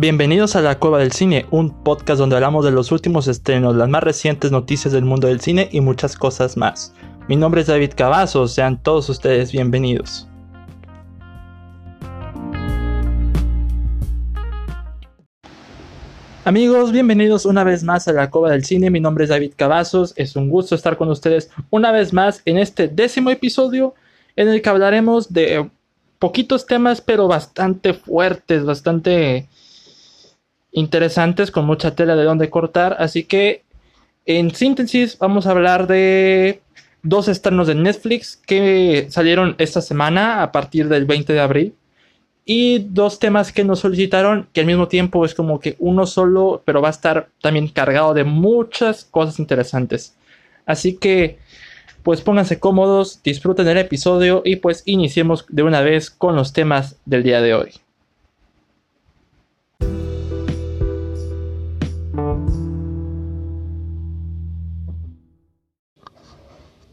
Bienvenidos a La Cueva del Cine, un podcast donde hablamos de los últimos estrenos, las más recientes noticias del mundo del cine y muchas cosas más. Mi nombre es David Cavazos, sean todos ustedes bienvenidos. Amigos, bienvenidos una vez más a la Cueva del Cine. Mi nombre es David Cavazos. Es un gusto estar con ustedes una vez más en este décimo episodio en el que hablaremos de poquitos temas, pero bastante fuertes, bastante interesantes con mucha tela de donde cortar. Así que, en síntesis, vamos a hablar de dos estrenos de Netflix que salieron esta semana a partir del 20 de abril. Y dos temas que nos solicitaron, que al mismo tiempo es como que uno solo, pero va a estar también cargado de muchas cosas interesantes. Así que, pues pónganse cómodos, disfruten el episodio y pues iniciemos de una vez con los temas del día de hoy.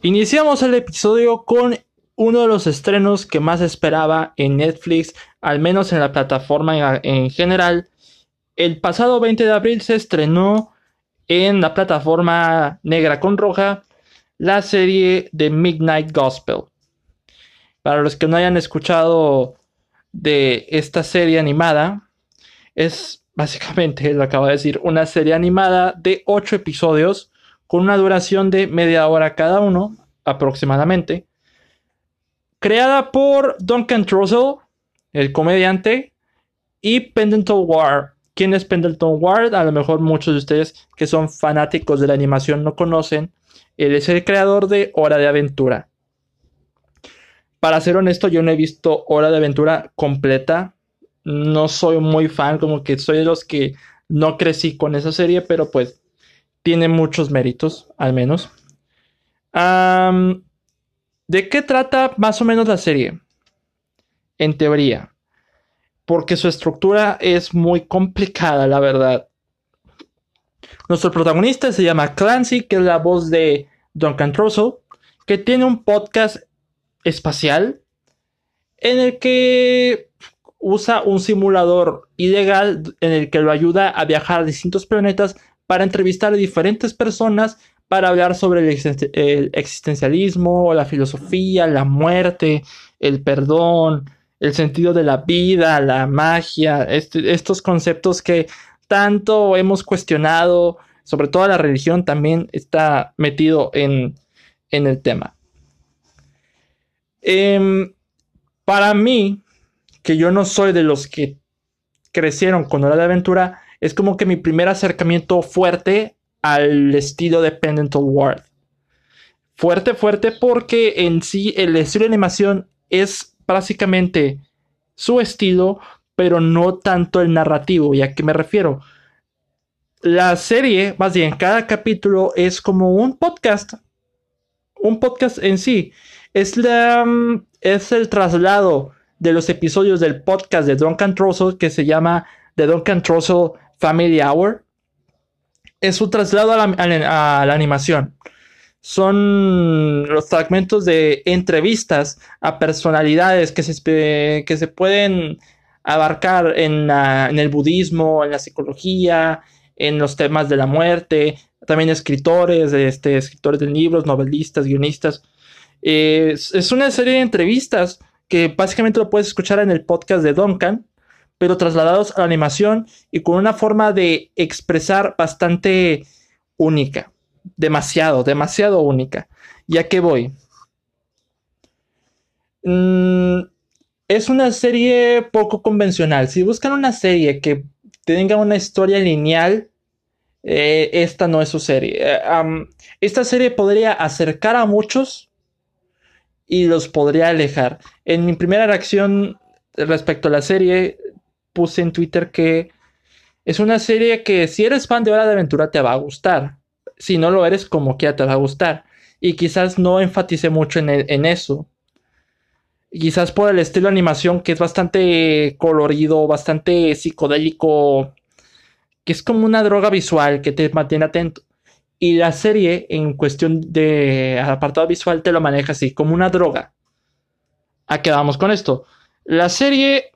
Iniciamos el episodio con uno de los estrenos que más esperaba en Netflix, al menos en la plataforma en, general. El pasado 20 de abril se estrenó en la plataforma negra con roja la serie de Midnight Gospel. Para los que no hayan escuchado de esta serie animada, es básicamente, lo acabo de decir, una serie animada de 8 episodios con una duración de media hora cada uno, aproximadamente. Creada por Duncan Trussell, el comediante, y Pendleton Ward. ¿Quién es Pendleton Ward? A lo mejor muchos de ustedes que son fanáticos de la animación no conocen. Él es el creador de Hora de Aventura. Para ser honesto, yo no he visto Hora de Aventura completa. No soy muy fan, como que soy de los que no crecí con esa serie, pero pues tiene muchos méritos, al menos. ¿De qué trata más o menos la serie? En teoría. Porque su estructura es muy complicada, la verdad. Nuestro protagonista se llama Clancy, que es la voz de Duncan Trussell, que tiene un podcast espacial en el que usa un simulador ilegal en el que lo ayuda a viajar a distintos planetas para entrevistar a diferentes personas para hablar sobre el, existencialismo, la filosofía, la muerte, el perdón, el sentido de la vida, la magia, este, estos conceptos que tanto hemos cuestionado, sobre todo la religión también está metido en, el tema. Em, para mí, que yo no soy de los que crecieron con Hora de Aventura, es como que mi primer acercamiento fuerte al estilo de Pendleton Ward. Fuerte, fuerte, porque en sí el estilo de animación es básicamente su estilo, pero no tanto el narrativo. ¿Y a qué me refiero? La serie, más bien, cada capítulo es como un podcast. Un podcast en sí. Es, la, mm, es el traslado de los episodios del podcast de Duncan Trussell que se llama The Duncan Trussell Family Hour. Es su traslado a la, animación. Son los fragmentos de entrevistas a personalidades que se, que se pueden abarcar en, el budismo, en la psicología, en los temas de la muerte, también escritores, este, escritores de libros, novelistas, guionistas. es, una serie de entrevistas que básicamente lo puedes escuchar en el podcast de Duncan, pero trasladados a la animación y con una forma de expresar bastante única. Demasiado, demasiado única. ¿Ya que voy? Mm, es una serie poco convencional. Si buscan una serie que tenga una historia lineal, eh, esta no es su serie. Eh, esta serie podría acercar a muchos y los podría alejar. En mi primera reacción respecto a la serie, puse en Twitter que es una serie que si eres fan de Hora de Aventura te va a gustar. Si no lo eres, como que te va a gustar. Y quizás no enfatice mucho en, en eso. Quizás por el estilo de animación que es bastante colorido, bastante psicodélico, que es como una droga visual que te mantiene atento. Y la serie, en cuestión de apartado visual, te lo maneja así, como una droga. ¿A qué vamos con esto? La serie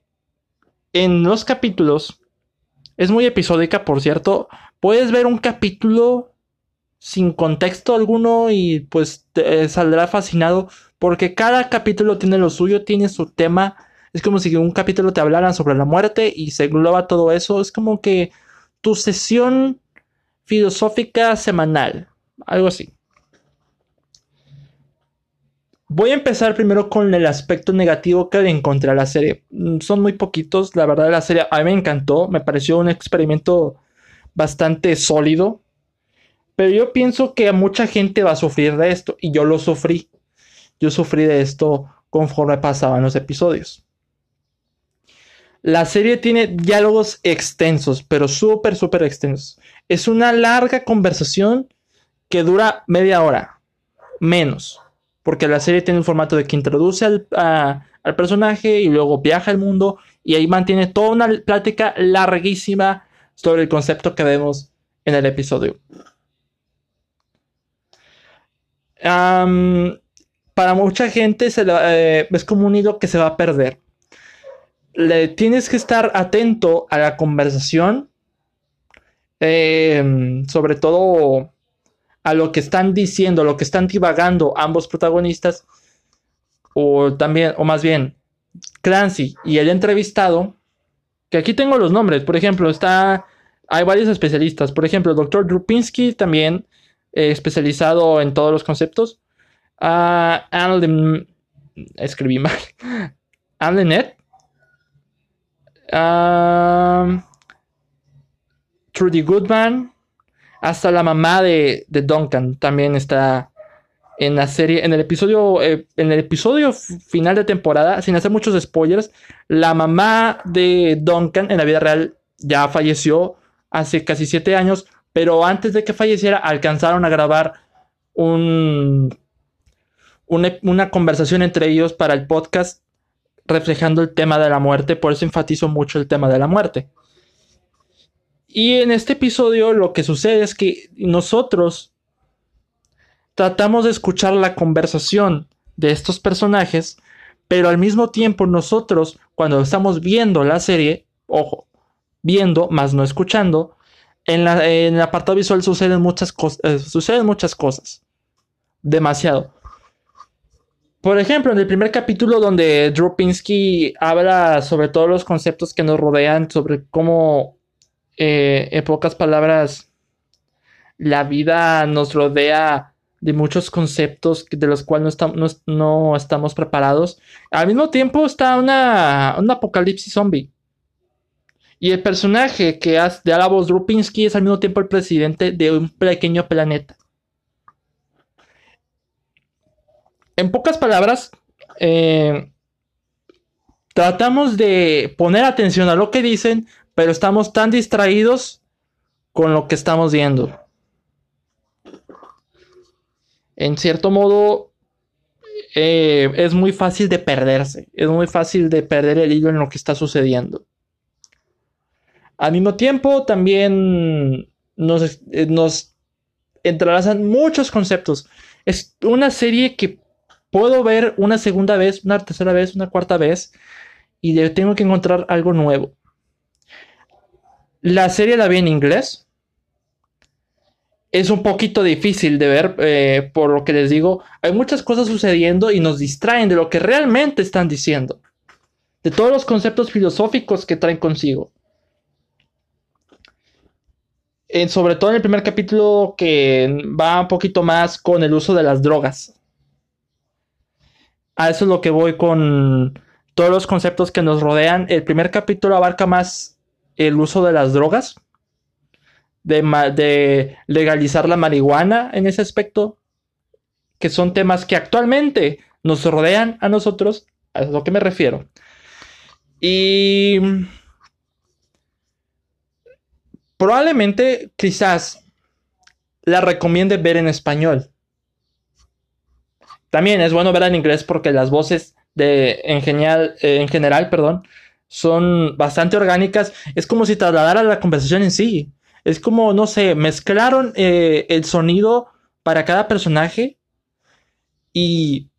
en los capítulos Es muy episódica, por cierto. Puedes ver un capítulo sin contexto alguno y pues te saldrá fascinado porque cada capítulo tiene lo suyo, tiene su tema. Es como si un capítulo te hablaran sobre la muerte y se engloba todo eso. Es como que tu sesión filosófica semanal, algo así. Voy a empezar primero con el aspecto negativo que le encontré a la serie. Mm, son muy poquitos, la verdad la serie a mí me encantó, me pareció un experimento bastante sólido. Pero yo pienso que mucha gente va a sufrir de esto y yo lo sufrí. Yo sufrí de esto conforme pasaban los episodios. La serie tiene diálogos extensos, pero súper, súper extensos. Es una larga conversación que dura media hora, menos porque la serie tiene un formato de que introduce al, al personaje y luego viaja al mundo y ahí mantiene toda una plática larguísima sobre el concepto que vemos en el episodio. para mucha gente eh, es como un hilo que se va a perder. Le, tienes que estar atento a la conversación, em, sobre todo a lo que están diciendo, a lo que están divagando ambos protagonistas, o también, o más bien, Clancy y el entrevistado, que aquí tengo los nombres, por ejemplo, está, hay varios especialistas, por ejemplo, el doctor Drupinski también, eh, especializado en todos los conceptos, uh, escribí mal, Anne uh, Trudy Goodman, hasta la mamá de, Duncan también está en la serie, en el episodio, eh, en el episodio final de temporada, sin hacer muchos spoilers, la mamá de Duncan en la vida real ya falleció hace casi siete años, pero antes de que falleciera alcanzaron a grabar un, una conversación entre ellos para el podcast reflejando el tema de la muerte, por eso enfatizo mucho el tema de la muerte. Y en este episodio lo que sucede es que nosotros tratamos de escuchar la conversación de estos personajes, pero al mismo tiempo nosotros, cuando estamos viendo la serie, ojo, viendo, más no escuchando, en, la, en el apartado visual suceden muchas, cosas eh, suceden muchas cosas. Demasiado. Por ejemplo, en el primer capítulo donde Drew Pinsky habla sobre todos los conceptos que nos rodean, sobre cómo eh, en pocas palabras, la vida nos rodea de muchos conceptos de los cuales no, estamos, preparados. Al mismo tiempo está una, un apocalipsis zombie. Y el personaje que hace de voz Rupinsky es al mismo tiempo el presidente de un pequeño planeta. En pocas palabras, eh, tratamos de poner atención a lo que dicen, pero estamos tan distraídos con lo que estamos viendo. En cierto modo, eh, es muy fácil de perderse, es muy fácil de perder el hilo en lo que está sucediendo. Al mismo tiempo, también nos, eh, nos entrelazan muchos conceptos. Es una serie que puedo ver una segunda vez, una tercera vez, una cuarta vez y tengo que encontrar algo nuevo. La serie la vi en inglés. Es un poquito difícil de ver, eh, por lo que les digo. Hay muchas cosas sucediendo y nos distraen de lo que realmente están diciendo. De todos los conceptos filosóficos que traen consigo. sobre todo en el primer capítulo que va un poquito más con el uso de las drogas. A eso es lo que voy con todos los conceptos que nos rodean. El primer capítulo abarca más el uso de las drogas, de, legalizar la marihuana en ese aspecto, que son temas que actualmente nos rodean a nosotros, a lo que me refiero. Y probablemente quizás la recomiende ver en español. También es bueno ver en inglés porque las voces de en, genial, en general, perdón, son bastante orgánicas. Es como si trasladara la conversación en sí. Es como, no sé, mezclaron eh, el sonido para cada personaje y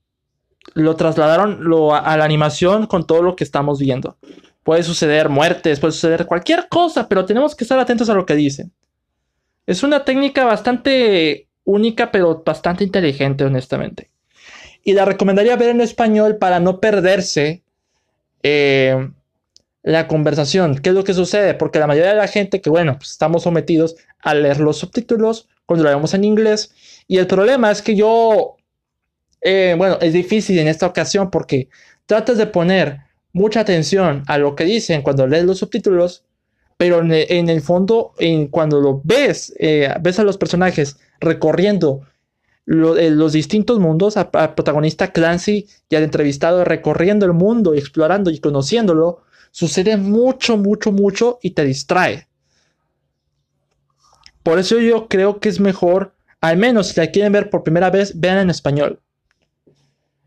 lo trasladaron a, la animación con todo lo que estamos viendo. Puede suceder muertes, puede suceder cualquier cosa, pero tenemos que estar atentos a lo que dicen. Es una técnica bastante única, pero bastante inteligente, honestamente. Y la recomendaría ver en español para no perderse eh, la conversación. ¿Qué es lo que sucede? Porque la mayoría de la gente que, bueno, pues estamos sometidos a leer los subtítulos cuando lo vemos en inglés. Y el problema es que yo, eh, bueno, es difícil en esta ocasión porque tratas de poner mucha atención a lo que dicen cuando lees los subtítulos, pero en el, fondo, en, cuando lo ves, eh, ves a los personajes recorriendo eh, los distintos mundos, al protagonista Clancy y al entrevistado recorriendo el mundo, explorando y conociéndolo, sucede mucho, mucho, mucho y te distrae. Por eso yo creo que es mejor, al menos si la quieren ver por primera vez, vean en español.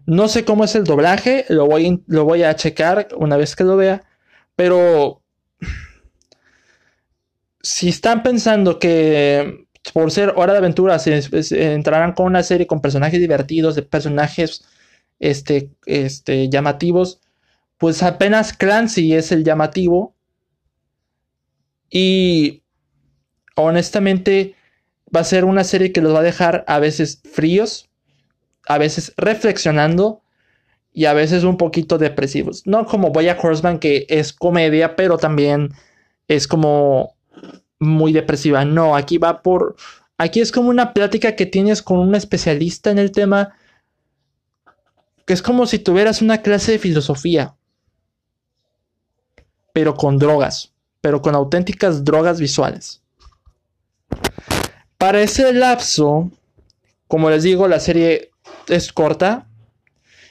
No sé cómo es el doblaje, lo voy, lo voy a checar una vez que lo vea, pero si están pensando que por ser hora de aventura se, entrarán con una serie con personajes divertidos, de personajes este, este, llamativos, pues apenas Clancy es el llamativo. Y honestamente va a ser una serie que los va a dejar a veces fríos, a veces reflexionando y a veces un poquito depresivos. No como Boya Horseman, que es comedia, pero también es como muy depresiva. No, aquí va por. Aquí es como una plática que tienes con un especialista en el tema. Que es como si tuvieras una clase de filosofía. Pero con drogas. Pero con auténticas drogas visuales. Para ese lapso, como les digo, la serie es corta.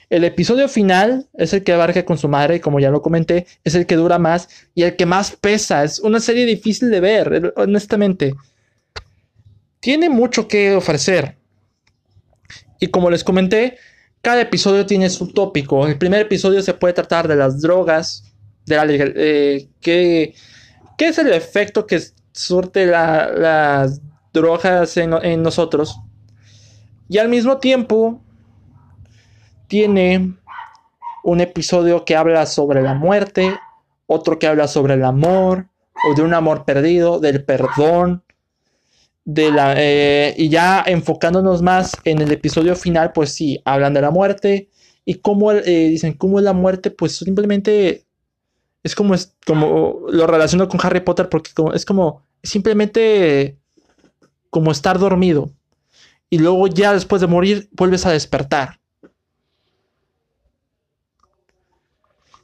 El episodio final es el que abarca con su madre, como ya lo comenté, es el que dura más y el que más pesa. Es una serie difícil de ver, honestamente. Tiene mucho que ofrecer. Y como les comenté, cada episodio tiene su tópico. El primer episodio se puede tratar de las drogas, de la eh, ¿qué, es el efecto que surte las drogas en nosotros. Y al mismo tiempo tiene un episodio que habla sobre la muerte, otro que habla sobre el amor, o de un amor perdido, del perdón, de la, eh, y ya enfocándonos más en el episodio final, pues sí, hablan de la muerte y cómo eh, dicen cómo es la muerte, pues simplemente es como, es como lo relaciono con Harry Potter porque es como simplemente como estar dormido y luego ya después de morir vuelves a despertar.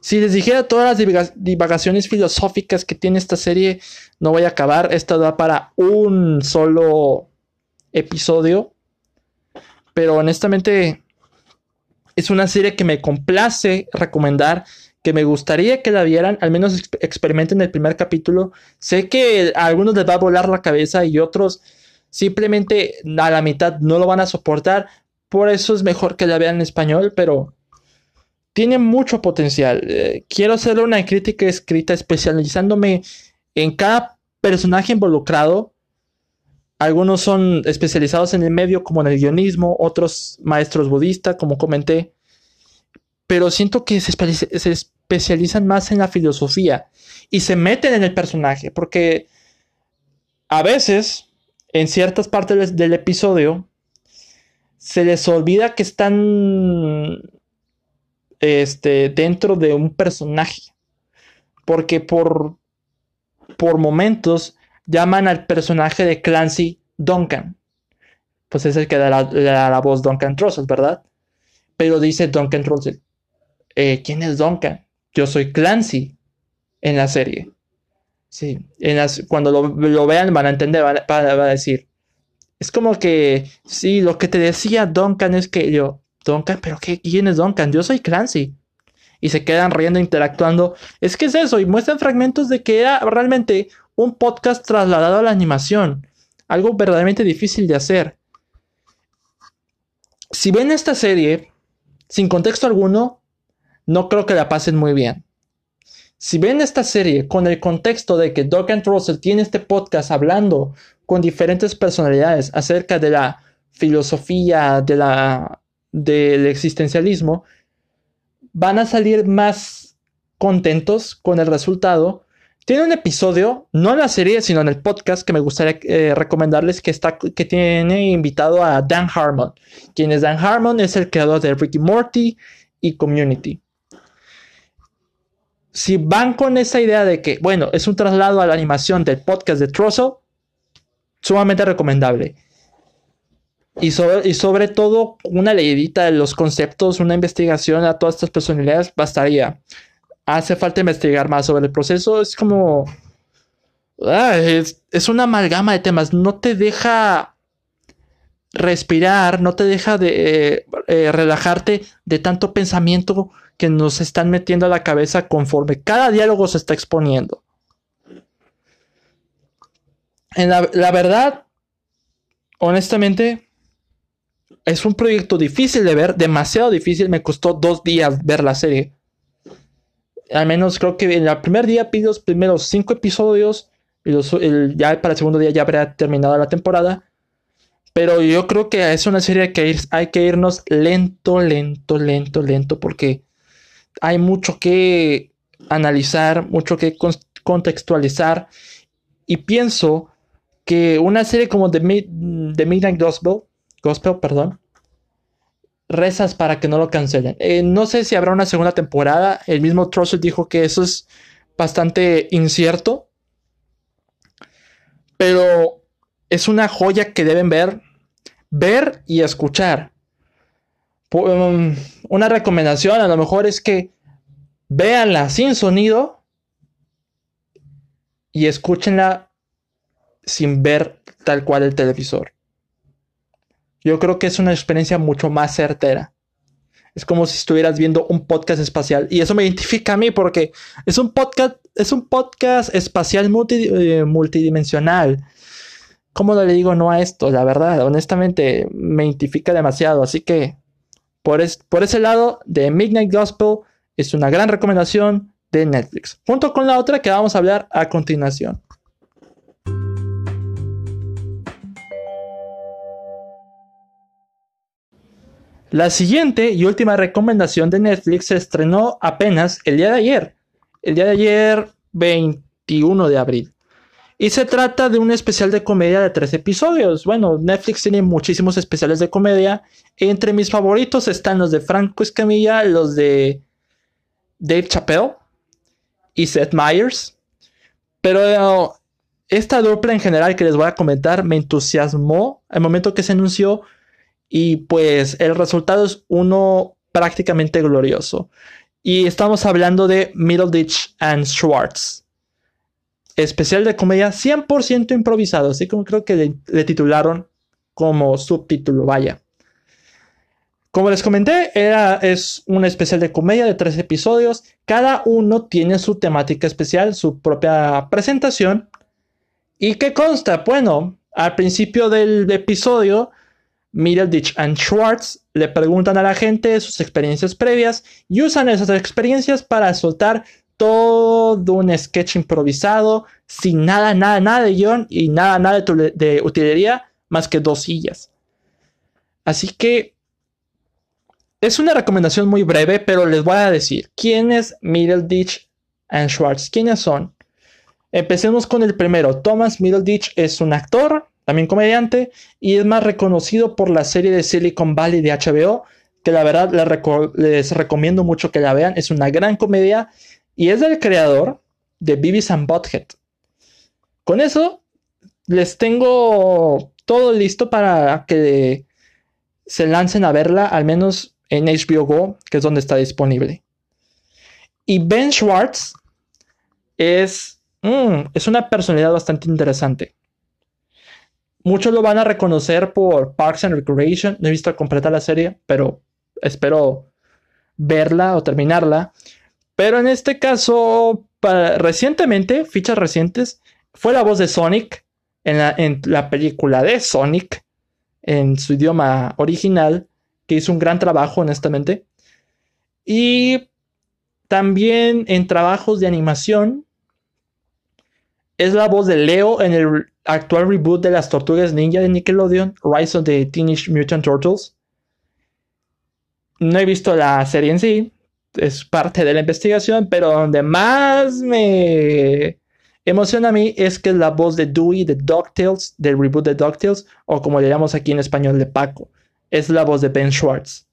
Si les dijera todas las divagaciones filosóficas que tiene esta serie, no voy a acabar. Esta da para un solo episodio. Pero honestamente es una serie que me complace recomendar, que me gustaría que la vieran, al menos experimenten el primer capítulo. Sé que a algunos les va a volar la cabeza y otros simplemente a la mitad no lo van a soportar. Por eso es mejor que la vean en español, pero tiene mucho potencial. Eh, quiero hacerle una crítica escrita especializándome en cada personaje involucrado. Algunos son especializados en el medio, como en el guionismo, otros maestros budistas, como comenté. Pero siento que se, especializan más en la filosofía y se meten en el personaje, porque a veces, en ciertas partes del episodio, se les olvida que están este, dentro de un personaje. Porque por, por momentos llaman al personaje de Clancy Duncan. Pues es el que da la, voz Duncan Trussell, ¿verdad? Pero dice Duncan Trussell. Eh, ¿Quién es Duncan? Yo soy Clancy en la serie. Sí, cuando lo, vean van a entender, van, a decir. Es como que, sí, lo que te decía Duncan es que yo, Duncan, pero qué, ¿quién es Duncan? Yo soy Clancy. Y se quedan riendo, interactuando. Es que es eso, y muestran fragmentos de que era realmente un podcast trasladado a la animación. Algo verdaderamente difícil de hacer. Si ven esta serie, sin contexto alguno, no creo que la pasen muy bien. Si ven esta serie con el contexto de que Duncan Russell tiene este podcast hablando con diferentes personalidades acerca de la filosofía, de la del existencialismo, van a salir más contentos con el resultado. Tiene un episodio, no en la serie, sino en el podcast que me gustaría eh, recomendarles que, está, que tiene invitado a Dan Harmon. Quien es Dan Harmon es el creador de Ricky Morty y Community. Si van con esa idea de que, bueno, es un traslado a la animación del podcast de Trozo, sumamente recomendable. Y sobre, y sobre todo una leidita de los conceptos, una investigación a todas estas personalidades bastaría. Hace falta investigar más sobre el proceso. Es como... Ah, es, es, una amalgama de temas. No te deja respirar, no te deja de eh, eh, relajarte de tanto pensamiento que nos están metiendo a la cabeza conforme cada diálogo se está exponiendo. En la, la verdad, honestamente, es un proyecto difícil de ver, demasiado difícil. Me costó dos días ver la serie. Al menos creo que en el primer día pido los primeros cinco episodios. Y ya para el segundo día ya habrá terminado la temporada. Pero yo creo que es una serie que hay que irnos lento, lento, lento, lento. Porque hay mucho que analizar, mucho que contextualizar. Y pienso que una serie como The, Midnight Gospel Gospel, perdón. Rezas para que no lo cancelen. Eh, no sé si habrá una segunda temporada. El mismo Trussell dijo que eso es bastante incierto. Pero es una joya que deben ver, ver y escuchar. Um, una recomendación a lo mejor es que véanla sin sonido y escúchenla sin ver tal cual el televisor. Yo creo que es una experiencia mucho más certera. Es como si estuvieras viendo un podcast espacial. Y eso me identifica a mí porque es un podcast, es un podcast espacial eh, multidimensional. ¿Cómo le digo no a esto? La verdad, honestamente, me identifica demasiado. Así que por, por ese lado, The Midnight Gospel es una gran recomendación de Netflix. Junto con la otra que vamos a hablar a continuación. La siguiente y última recomendación de Netflix se estrenó apenas el día de ayer, el día de ayer 21 de abril. Y se trata de un especial de comedia de tres episodios. Bueno, Netflix tiene muchísimos especiales de comedia. Entre mis favoritos están los de Franco Escamilla, los de Dave Chappelle y Seth Meyers. Pero esta dupla en general que les voy a comentar me entusiasmó al momento que se anunció y pues el resultado es uno prácticamente glorioso. Y estamos hablando de Middleditch and Schwartz. Especial de comedia 100% improvisado, así como creo que le, titularon como subtítulo, vaya. Como les comenté, era, es un especial de comedia de tres episodios. Cada uno tiene su temática especial, su propia presentación. ¿Y qué consta? Bueno, al principio del episodio Middleditch and Schwartz le preguntan a la gente sus experiencias previas y usan esas experiencias para soltar todo un sketch improvisado sin nada, nada, nada de guion y nada, nada de, utilería más que dos sillas. Así que es una recomendación muy breve, pero les voy a decir quién es Middleditch and Schwartz. ¿Quiénes son? Empecemos con el primero. Thomas Middleditch es un actor, también comediante, y es más reconocido por la serie de Silicon Valley de HBO, que la verdad les, recomiendo mucho que la vean, es una gran comedia, y es el creador de Beavis and Butthead. Con eso, les tengo todo listo para que se lancen a verla, al menos en HBO Go, que es donde está disponible. Y Ben Schwartz es, mm, es una personalidad bastante interesante. Muchos lo van a reconocer por Parks and Recreation. No he visto completa la serie, pero espero verla o terminarla. Pero en este caso, recientemente, fichas recientes, fue la voz de Sonic en la, en la película de Sonic en su idioma original, que hizo un gran trabajo, honestamente. Y también en trabajos de animación, es la voz de Leo en el actual reboot de las Tortugas Ninja de Nickelodeon, Rise of the Teenage Mutant Turtles. No he visto la serie en sí, es parte de la investigación, pero donde más me emociona a mí es que la voz de Dewey de DuckTales, del reboot de DuckTales, o como le llamamos aquí en español de Paco. Es la voz de Ben Schwartz.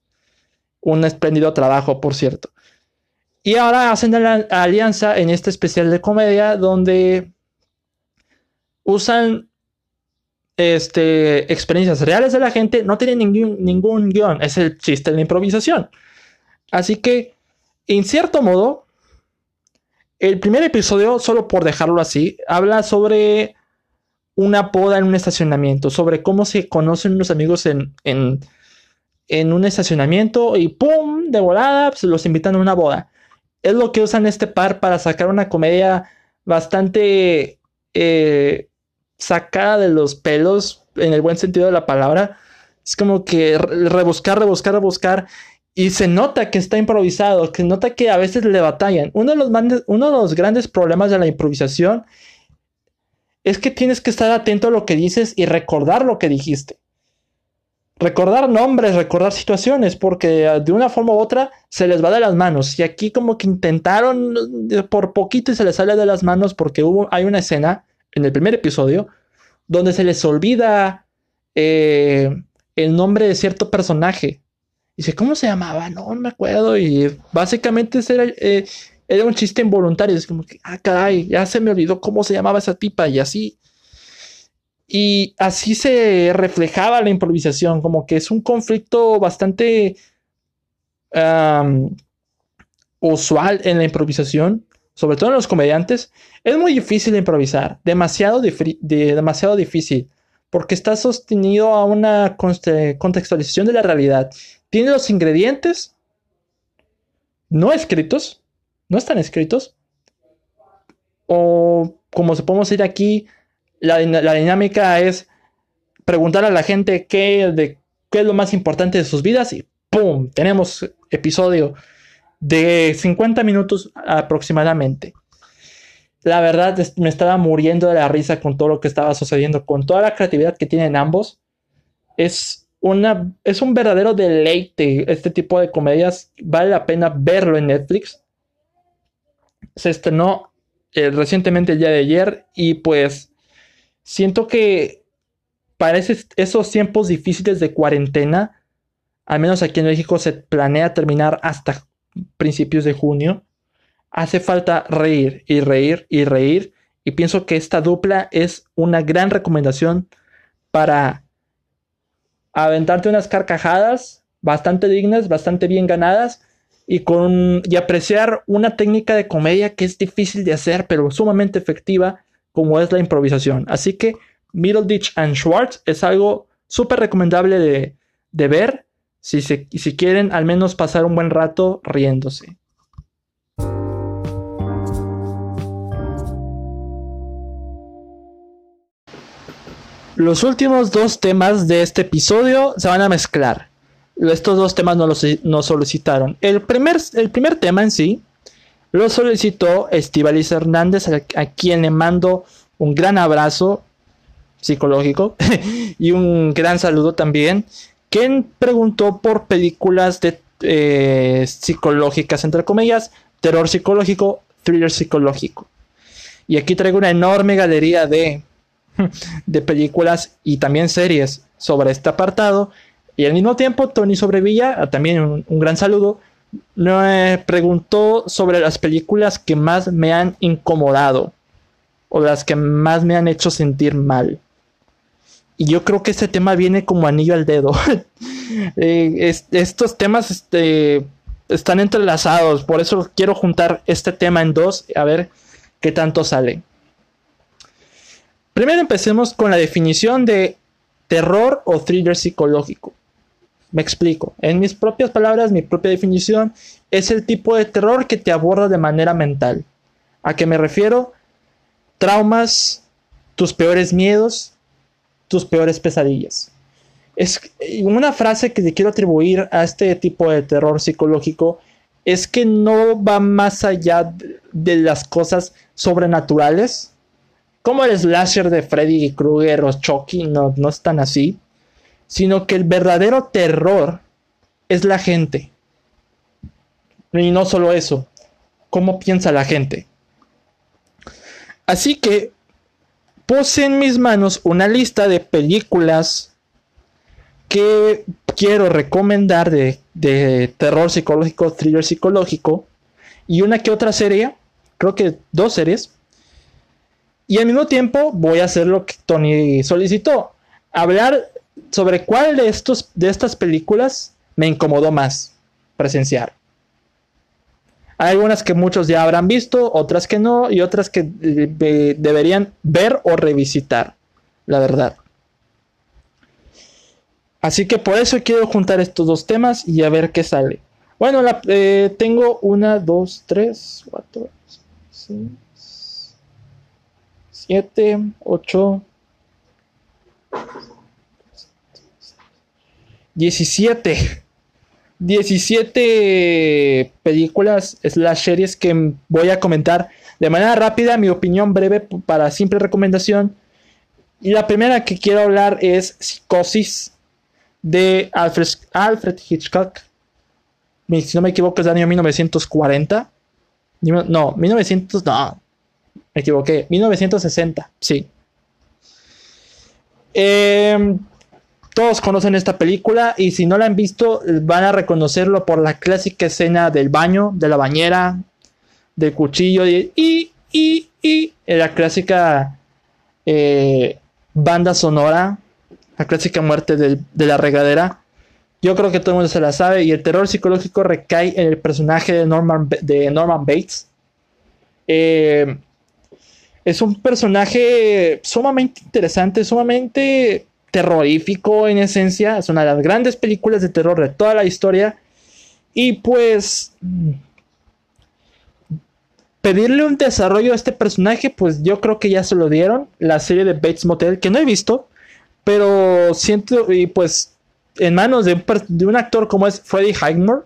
Un espléndido trabajo, por cierto. Y ahora hacen la alianza en este especial de comedia donde usan este, experiencias reales de la gente, no tienen ningún, ningún guion, es el chiste de la improvisación. Así que, en cierto modo, el primer episodio, solo por dejarlo así, habla sobre una poda en un estacionamiento, sobre cómo se conocen unos amigos en, en, en un estacionamiento y ¡pum! de volada, pues los invitan a una boda. Es lo que usan este par para sacar una comedia bastante eh, sacada de los pelos, en el buen sentido de la palabra. Es como que rebuscar, rebuscar, rebuscar. Y se nota que está improvisado, que nota que a veces le batallan. Uno de los, grandes problemas de la improvisación es que tienes que estar atento a lo que dices y recordar lo que dijiste. Recordar nombres, recordar situaciones, porque de una forma u otra se les va de las manos. Y aquí como que intentaron por poquito y se les sale de las manos porque hay una escena en el primer episodio, donde se les olvida eh, el nombre de cierto personaje. Dice, ¿cómo se llamaba? No, no me acuerdo. Y básicamente era, eh, era un chiste involuntario. Es como que, ah, caray, ya se me olvidó cómo se llamaba esa tipa. Y así. Y así se reflejaba la improvisación. Como que es un conflicto bastante usual en la improvisación sobre todo en los comediantes, es muy difícil de improvisar, demasiado, demasiado difícil, porque está sostenido a una contextualización de la realidad. Tiene los ingredientes no escritos, no están escritos, o como se podemos decir aquí, la, dinámica es preguntar a la gente qué, de, qué es lo más importante de sus vidas y ¡pum! Tenemos episodio de 50 minutos aproximadamente. La verdad me estaba muriendo de la risa con todo lo que estaba sucediendo, con toda la creatividad que tienen ambos. Es, una, es un verdadero deleite este tipo de comedias. Vale la pena verlo en Netflix. Se estrenó eh, recientemente el día de ayer y pues siento que para esos tiempos difíciles de cuarentena, al menos aquí en México se planea terminar hasta principios de junio. Hace falta reír y reír y reír. Y pienso que esta dupla es una gran recomendación para aventarte unas carcajadas bastante dignas, bastante bien ganadas y con y apreciar una técnica de comedia que es difícil de hacer, pero sumamente efectiva, como es la improvisación. Así que Middleditch and Schwartz es algo súper recomendable de, de ver si, si quieren al menos pasar un buen rato riéndose. Los últimos dos temas de este episodio se van a mezclar. Estos dos temas nos los solicitaron. El primer, el primer tema en sí lo solicitó Estivalis Hernández, a, quien le mando un gran abrazo psicológico y un gran saludo también. Ken preguntó por películas de eh, psicológicas, entre comillas, terror psicológico, thriller psicológico. Y aquí traigo una enorme galería de, de películas y también series sobre este apartado. Y al mismo tiempo, Tony Sobrevilla, también un, un gran saludo, me preguntó sobre las películas que más me han incomodado o las que más me han hecho sentir mal. Y yo creo que este tema viene como anillo al dedo. Eh, estos temas este, están entrelazados, por eso quiero juntar este tema en dos, a ver qué tanto sale. Primero empecemos con la definición de terror o thriller psicológico. Me explico. En mis propias palabras, mi propia definición es el tipo de terror que te aborda de manera mental. ¿A qué me refiero? Traumas, tus peores miedos, tus peores pesadillas. Es una frase que le quiero atribuir a este tipo de terror psicológico es que no va más allá de las cosas sobrenaturales. Como el slasher de Freddy Krueger o Chucky, no, no es tan así. Sino que el verdadero terror es la gente. Y no solo eso, cómo piensa la gente. Así que puse en mis manos una lista de películas que quiero recomendar de, de terror psicológico, thriller psicológico y una que otra serie, creo que dos series. Y al mismo tiempo voy a hacer lo que Tony solicitó, hablar sobre cuál de, estos, de estas películas me incomodó más presenciar. Hay algunas que muchos ya habrán visto, otras que no, y otras que eh, eh, deberían ver o revisitar, la verdad. Así que por eso quiero juntar estos dos temas y a ver qué sale. Bueno, eh, tengo una, dos, tres, cuatro, cinco. 7, 8, 17. 17 películas slash series que voy a comentar de manera rápida, mi opinión breve para simple recomendación. Y la primera que quiero hablar es Psicosis de Alfred, Alfred Hitchcock. Si no me equivoco es del año 1940. No, 1900, no, me equivoqué. 1960, sí. Eh, todos conocen esta película y si no la han visto van a reconocerlo por la clásica escena del baño, de la bañera, del cuchillo y, y, y, la clásica eh, banda sonora, la clásica muerte de la regadera. Yo creo que todo el mundo se la sabe y el terror psicológico recae en el personaje de Norman, de Norman Bates. Eh, es un personaje sumamente interesante, sumamente terrorífico en esencia. Es una de las grandes películas de terror de toda la historia. Y pues pedirle un desarrollo a este personaje, pues yo creo que ya se lo dieron. La serie de Bates Motel, que no he visto, pero siento, y pues en manos de un, actor como es Freddie Highmore,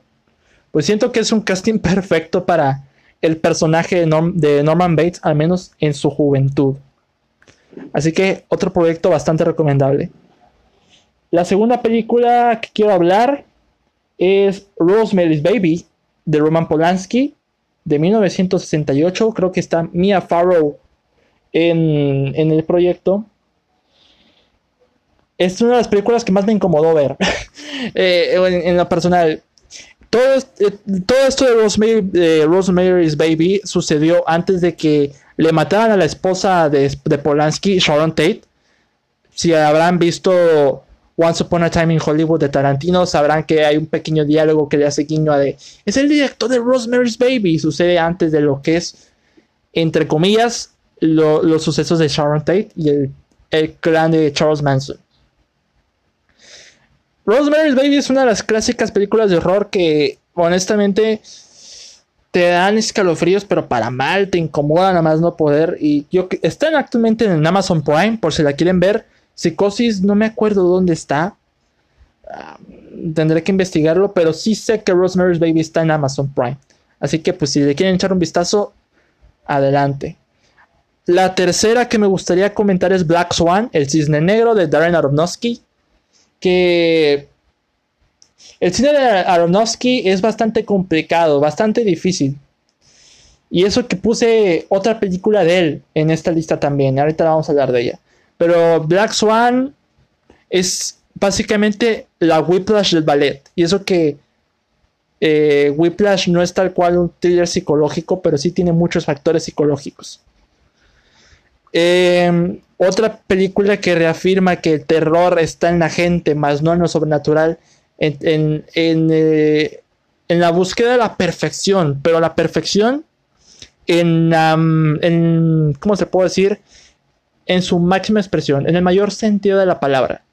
pues siento que es un casting perfecto para el personaje de Norman Bates, al menos en su juventud. Así que otro proyecto bastante recomendable. La segunda película que quiero hablar es Rosemary's Baby de Roman Polanski de 1968. Creo que está Mia Farrow en, el proyecto. Es una de las películas que más me incomodó ver eh, en, lo personal. Todo, eh, todo esto de Rosemary's Baby sucedió antes de que le mataran a la esposa de, Polanski, Sharon Tate. Si habrán visto Once Upon a Time in Hollywood de Tarantino, sabrán que hay un pequeño diálogo que le hace guiño a de. Es el director de Rosemary's Baby. Sucede antes de lo que es, entre comillas, los sucesos de Sharon Tate y el clan de Charles Manson. Rosemary's Baby es una de las clásicas películas de horror que, honestamente, te dan escalofríos, pero para mal, te incomodan a más no poder. Y yo están actualmente en Amazon Prime, por si la quieren ver. Psicosis, no me acuerdo dónde está. Ah, tendré que investigarlo, pero sí sé que Rosemary's Baby está en Amazon Prime. Así que, pues, si le quieren echar un vistazo, adelante. La tercera que me gustaría comentar es Black Swan, el cisne negro de Darren Aronofsky. Que el cine de Aronofsky es bastante complicado, bastante difícil. Y eso que puse otra película de él en esta lista también. Ahorita vamos a hablar de ella. Pero Black Swan es básicamente la Whiplash del ballet. Y eso que eh, Whiplash no es tal cual un thriller psicológico, pero sí tiene muchos factores psicológicos. Em, otra película que reafirma que el terror está en la gente, más no en lo sobrenatural, en, eh, en, la búsqueda de la perfección, pero la perfección en, en, ¿cómo se puede decir? En su máxima expresión, en el mayor sentido de la palabra.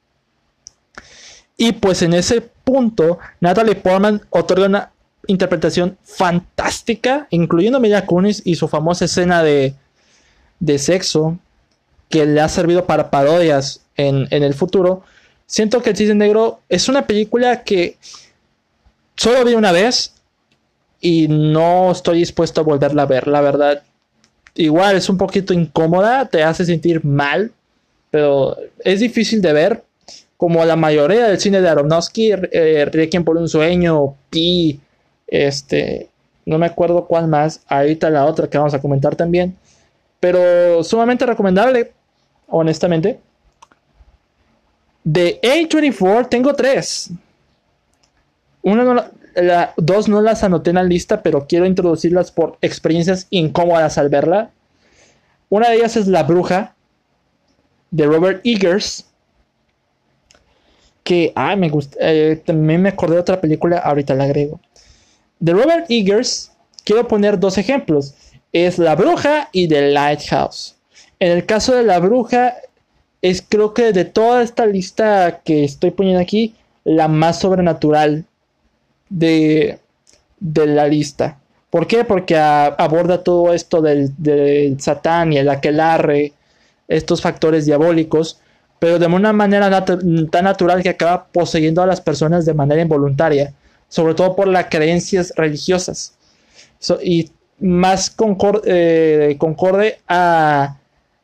Y pues en ese punto, Natalie Portman otorga una interpretación fantástica, incluyendo a Mila y su famosa escena de, de sexo, que le ha servido para parodias en, en el futuro, Siento que El Cisne Negro es una película que solo vi una vez y no estoy dispuesto a volverla a ver, la verdad. Igual es un poquito incómoda, te hace sentir mal, pero es difícil de ver. Como la mayoría del cine de Aronofsky, eh, Requiem por un sueño, Pi, este, No me acuerdo cuál más. Ahorita la otra que vamos a comentar también. Pero sumamente recomendable, honestamente. De A24 tengo tres. Una no la, dos no las anoté en la lista, pero quiero introducirlas por experiencias incómodas al verla. Una de ellas es La Bruja, de Robert Eggers. Que, ah, me gusta. Eh, también me acordé de otra película, ahorita la agrego. De Robert Eggers, quiero poner dos ejemplos. Es La Bruja y The Lighthouse. En el caso de La Bruja, es creo que de toda esta lista que estoy poniendo aquí, la más sobrenatural de, de la lista. ¿Por qué? Porque aborda todo esto del, del, Satán y el aquelarre, estos factores diabólicos, pero de una manera tan natural que acaba poseyendo a las personas de manera involuntaria, sobre todo por las creencias religiosas. y más eh, concorde a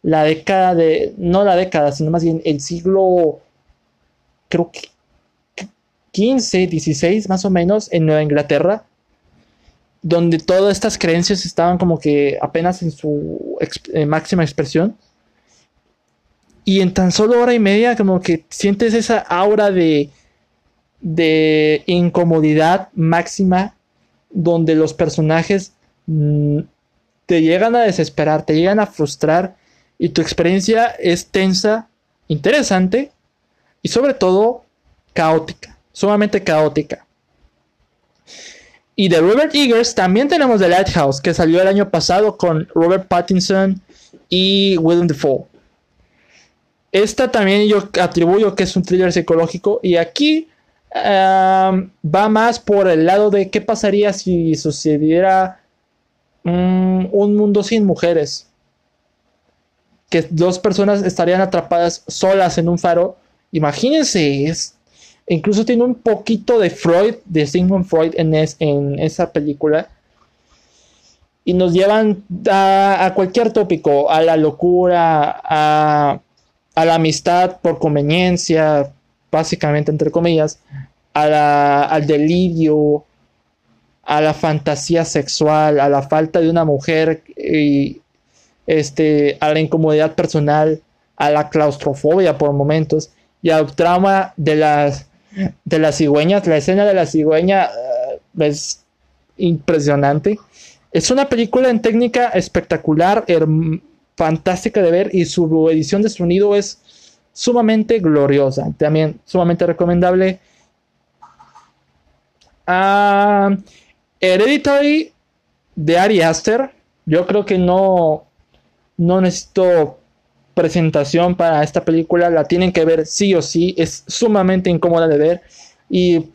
la década de, no la década, sino más bien el siglo, creo que 15, 16 más o menos en Nueva Inglaterra, donde todas estas creencias estaban como que apenas en su máxima expresión. Y en tan solo hora y media como que sientes esa aura de, de incomodidad máxima donde los personajes mm, te llegan a desesperar, te llegan a frustrar y tu experiencia es tensa, interesante y sobre todo caótica sumamente caótica. Y de Robert Eggers también tenemos The Lighthouse, que salió el año pasado con Robert Pattinson y Willem Dafoe. Esta también yo atribuyo que es un thriller psicológico y aquí va más por el lado de qué pasaría si sucediera mm, un mundo sin mujeres. Que dos personas estarían atrapadas solas en un faro. Imagínense, es Incluso tiene un poquito de Freud, de Sigmund Freud en, esa película. Y nos llevan a, cualquier tópico, a la locura, a, la amistad por conveniencia, básicamente entre comillas, al delirio, a la fantasía sexual, a la falta de una mujer, y, este, a la incomodidad personal, a la claustrofobia por momentos y al trauma de las de las cigüeñas. La escena de la cigüeña eh, es impresionante. Es una película en técnica espectacular, fantástica de ver y su edición de sonido es sumamente gloriosa. También sumamente recomendable. Uh, Hereditary de Ari Aster. Yo creo que no, no necesito presentación para esta película la tienen que ver sí o sí, es sumamente incómoda de ver y,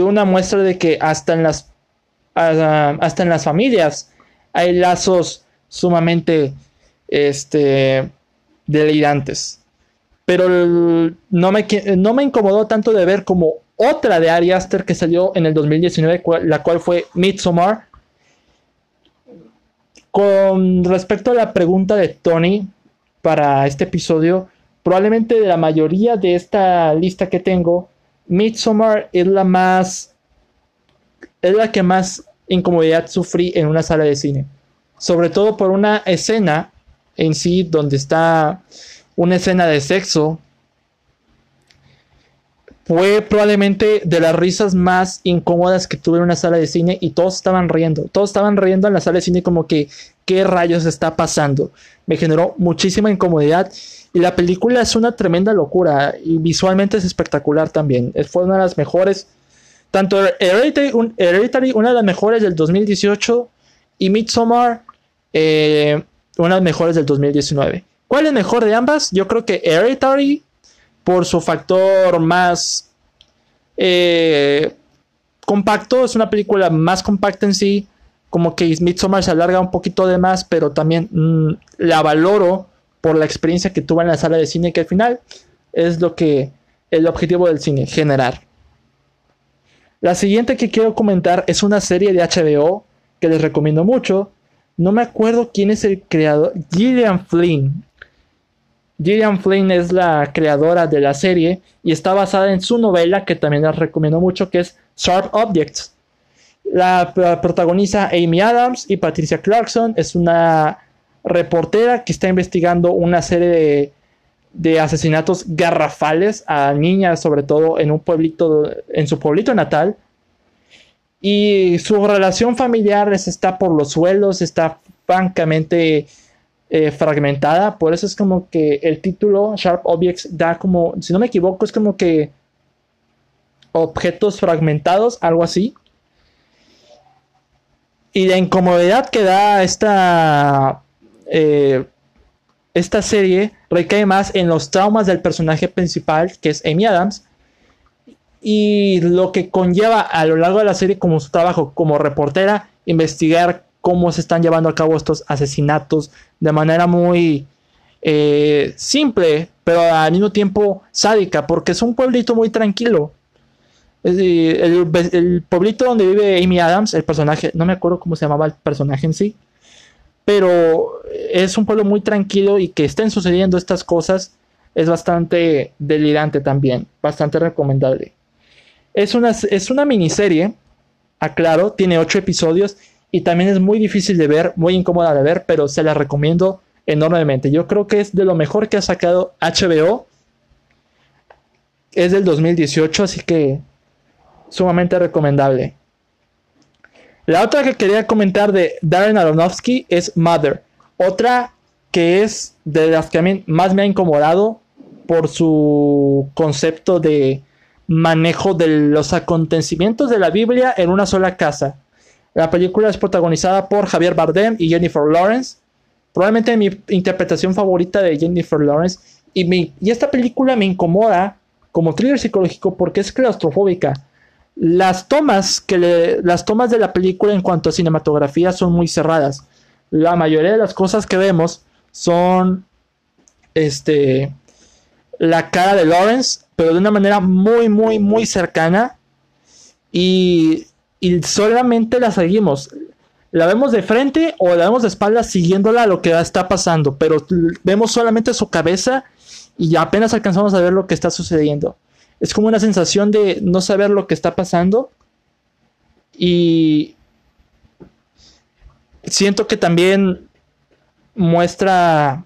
una muestra de que hasta en las hasta en las familias hay lazos sumamente este delirantes. Pero no me, no me incomodó tanto de ver como otra de Ari Aster que salió en el 2019, la cual fue Midsommar. Con respecto a la pregunta de Tony, para este episodio, probablemente de la mayoría de esta lista que tengo, Midsommar es la más. es la que más incomodidad sufrí en una sala de cine. Sobre todo por una escena en sí, donde está una escena de sexo. Fue probablemente de las risas más incómodas que tuve en una sala de cine y todos estaban riendo. Todos estaban riendo en la sala de cine como que, ¿qué rayos está pasando? me generó muchísima incomodidad. Y la película es una tremenda locura y visualmente es espectacular también. Fue una de las mejores, tanto Hereditary, una de las mejores del 2018 y Midsommar, eh, una de las mejores del 2019. ¿Cuál es mejor de ambas? Yo creo que Hereditary, por su factor más eh, compacto, es una película más compacta en sí como que Midsommar se alarga un poquito de más, pero también mm, la valoro por la experiencia que tuve en la sala de cine, que al final es lo que el objetivo del cine, generar. La siguiente que quiero comentar es una serie de HBO que les recomiendo mucho. No me acuerdo quién es el creador. Gillian Flynn. Gillian Flynn es la creadora de la serie y está basada en su novela que también les recomiendo mucho, que es Sharp Objects. La, protagoniza Amy Adams y Patricia Clarkson. Es una reportera que está investigando una serie de, de asesinatos garrafales a niñas, sobre todo en un pueblito, en su pueblito natal. Y su relación familiar está por los suelos, está francamente eh, fragmentada. Por eso es como que el título Sharp Objects da como, si no me equivoco, es como que objetos fragmentados, algo así. Y la incomodidad que da esta, eh, esta serie recae más en los traumas del personaje principal, que es Amy Adams, y lo que conlleva a lo largo de la serie como su trabajo como reportera, investigar cómo se están llevando a cabo estos asesinatos de manera muy eh, simple, pero al mismo tiempo sádica, porque es un pueblito muy tranquilo. El, el, pueblito donde vive Amy Adams, el personaje, no me acuerdo cómo se llamaba el personaje en sí, pero es un pueblo muy tranquilo y que estén sucediendo estas cosas es bastante delirante también, bastante recomendable. Es una, es una miniserie, aclaro, tiene ocho episodios y también es muy difícil de ver, muy incómoda de ver, pero se la recomiendo enormemente. Yo creo que es de lo mejor que ha sacado HBO. Es del 2018, así que sumamente recomendable. La otra que quería comentar de Darren Aronofsky es Mother. Otra que es de las que a mí más me ha incomodado por su concepto de manejo de los acontecimientos de la Biblia en una sola casa. La película es protagonizada por Javier Bardem y Jennifer Lawrence. Probablemente mi interpretación favorita de Jennifer Lawrence. Y, y esta película me incomoda como thriller psicológico porque es claustrofóbica. Las tomas, que las tomas de la película en cuanto a cinematografía son muy cerradas. La mayoría de las cosas que vemos son este la cara de Lawrence, pero de una manera muy, muy, muy cercana. Y, y solamente la seguimos. La vemos de frente o la vemos de espaldas siguiéndola a lo que está pasando, pero vemos solamente su cabeza y apenas alcanzamos a ver lo que está sucediendo es como una sensación de no saber lo que está pasando. Y siento que también muestra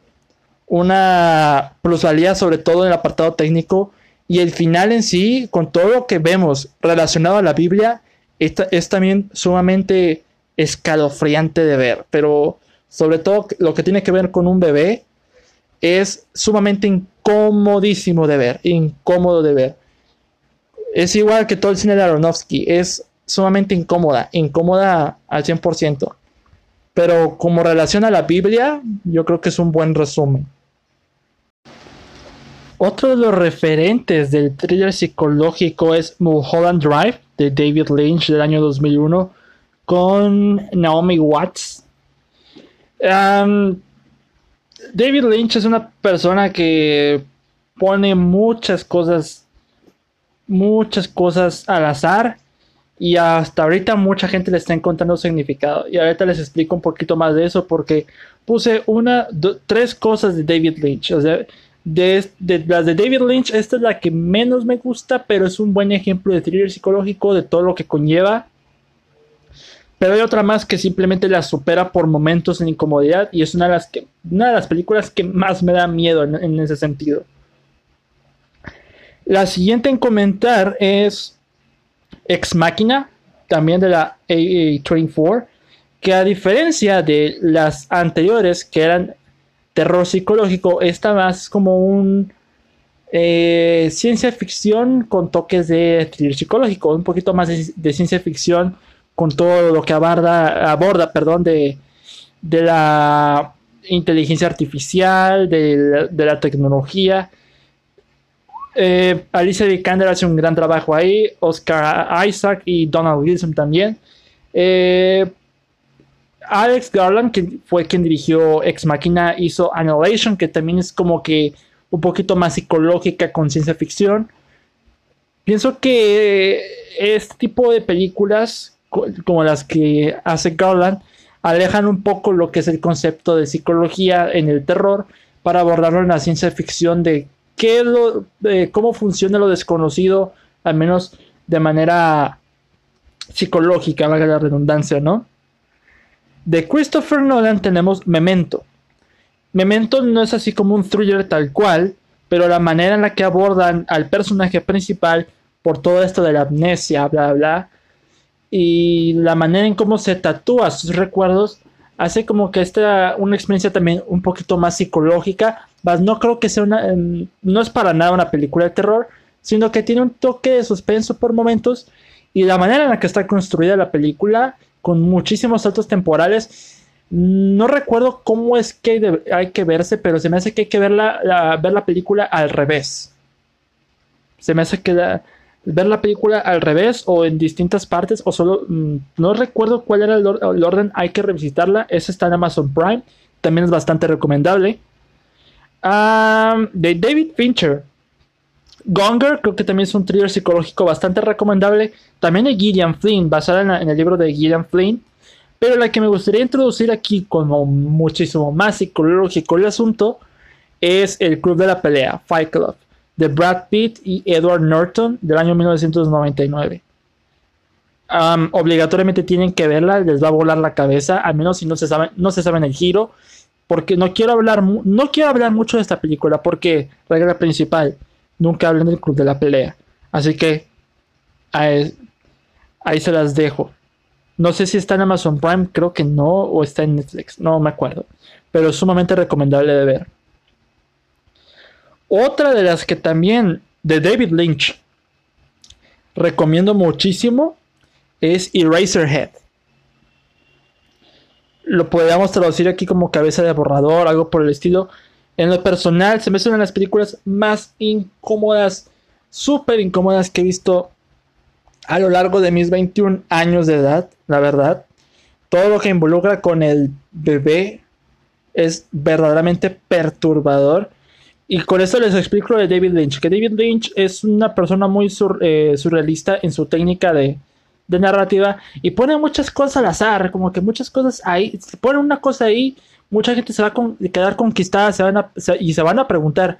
una plusvalía, sobre todo en el apartado técnico. Y el final en sí, con todo lo que vemos relacionado a la Biblia, es también sumamente escalofriante de ver. Pero sobre todo lo que tiene que ver con un bebé, es sumamente incomodísimo de ver, incómodo de ver. Es igual que todo el cine de Aronofsky, es sumamente incómoda, incómoda al 100%. Pero como relación a la Biblia, yo creo que es un buen resumen. Otro de los referentes del thriller psicológico es Mulholland Drive de David Lynch del año 2001 con Naomi Watts. David Lynch es una persona que pone muchas cosas muchas cosas al azar y hasta ahorita mucha gente le está encontrando significado. Y ahorita les explico un poquito más de eso porque puse una, tres cosas de David Lynch. O sea, de, las de David Lynch, esta es la que menos me gusta, pero es un buen ejemplo de thriller psicológico, de todo lo que conlleva. Pero hay otra más que simplemente la supera por momentos en incomodidad y es una de las, que, una de las películas que más me da miedo en ese sentido. La siguiente en comentar es Ex Máquina, también de la AA Train 4, que a diferencia de las anteriores que eran terror psicológico, esta más como un eh, ciencia ficción con toques de thriller psicológico, un poquito más de, ciencia ficción con todo lo que aborda, aborda perdón, de, de la inteligencia artificial, de la tecnología eh, Alicia Vikander hace un gran trabajo ahí, Oscar Isaac y Donald Wilson también. Eh, Alex Garland, que fue quien dirigió Ex Machina, hizo Annihilation, que también es como que un poquito más psicológica con ciencia ficción. Pienso que este tipo de películas, como las que hace Garland, alejan un poco lo que es el concepto de psicología en el terror para abordarlo en la ciencia ficción de qué lo, eh, cómo funciona lo desconocido, al menos de manera psicológica, valga la redundancia, ¿no? De Christopher Nolan tenemos Memento. Memento no es así como un thriller tal cual, pero la manera en la que abordan al personaje principal por todo esto de la amnesia, bla, bla, y la manera en cómo se tatúa sus recuerdos, hace como que esta una experiencia también un poquito más psicológica. no creo que sea una, em, no es para nada una película de terror, sino que tiene un toque de suspenso por momentos y la manera en la que está construida la película, con muchísimos saltos temporales, no recuerdo cómo es que hay que verse, pero se me hace que hay que ver la, ver la película al revés. Se me hace que ver la película al revés o en distintas partes o solo mm, no recuerdo cuál era el, orden hay que revisitarla. Esa está en Amazon Prime también es bastante recomendable. De David Fincher Gonger creo que también es un thriller psicológico bastante recomendable también de Gillian Flynn basada en, el libro de Gillian Flynn pero la que me gustaría introducir aquí como muchísimo más psicológico el asunto es el Club de la Pelea Fight Club de Brad Pitt y Edward Norton del año 1999. obligatoriamente tienen que verla, les va a volar la cabeza, al menos si no se saben, no se saben el giro, porque no quiero hablar, no quiero hablar mucho de esta película, porque regla principal, nunca hablen del club de la pelea, así que ahí, ahí se las dejo. No sé si está en Amazon Prime, creo que no, o está en Netflix, no me acuerdo, pero es sumamente recomendable de ver. Otra de las que también de David Lynch recomiendo muchísimo es Eraserhead. Lo podríamos traducir aquí como cabeza de borrador, algo por el estilo. En lo personal, se me hace una de las películas más incómodas, súper incómodas que he visto a lo largo de mis 21 años de edad, la verdad. Todo lo que involucra con el bebé es verdaderamente perturbador. Y con esto les explico lo de David Lynch, que David Lynch es una persona muy eh, surrealista en su técnica de, narrativa y pone muchas cosas al azar, como que muchas cosas ahí, pone una cosa ahí, mucha gente se va a quedar conquistada y se van a preguntar,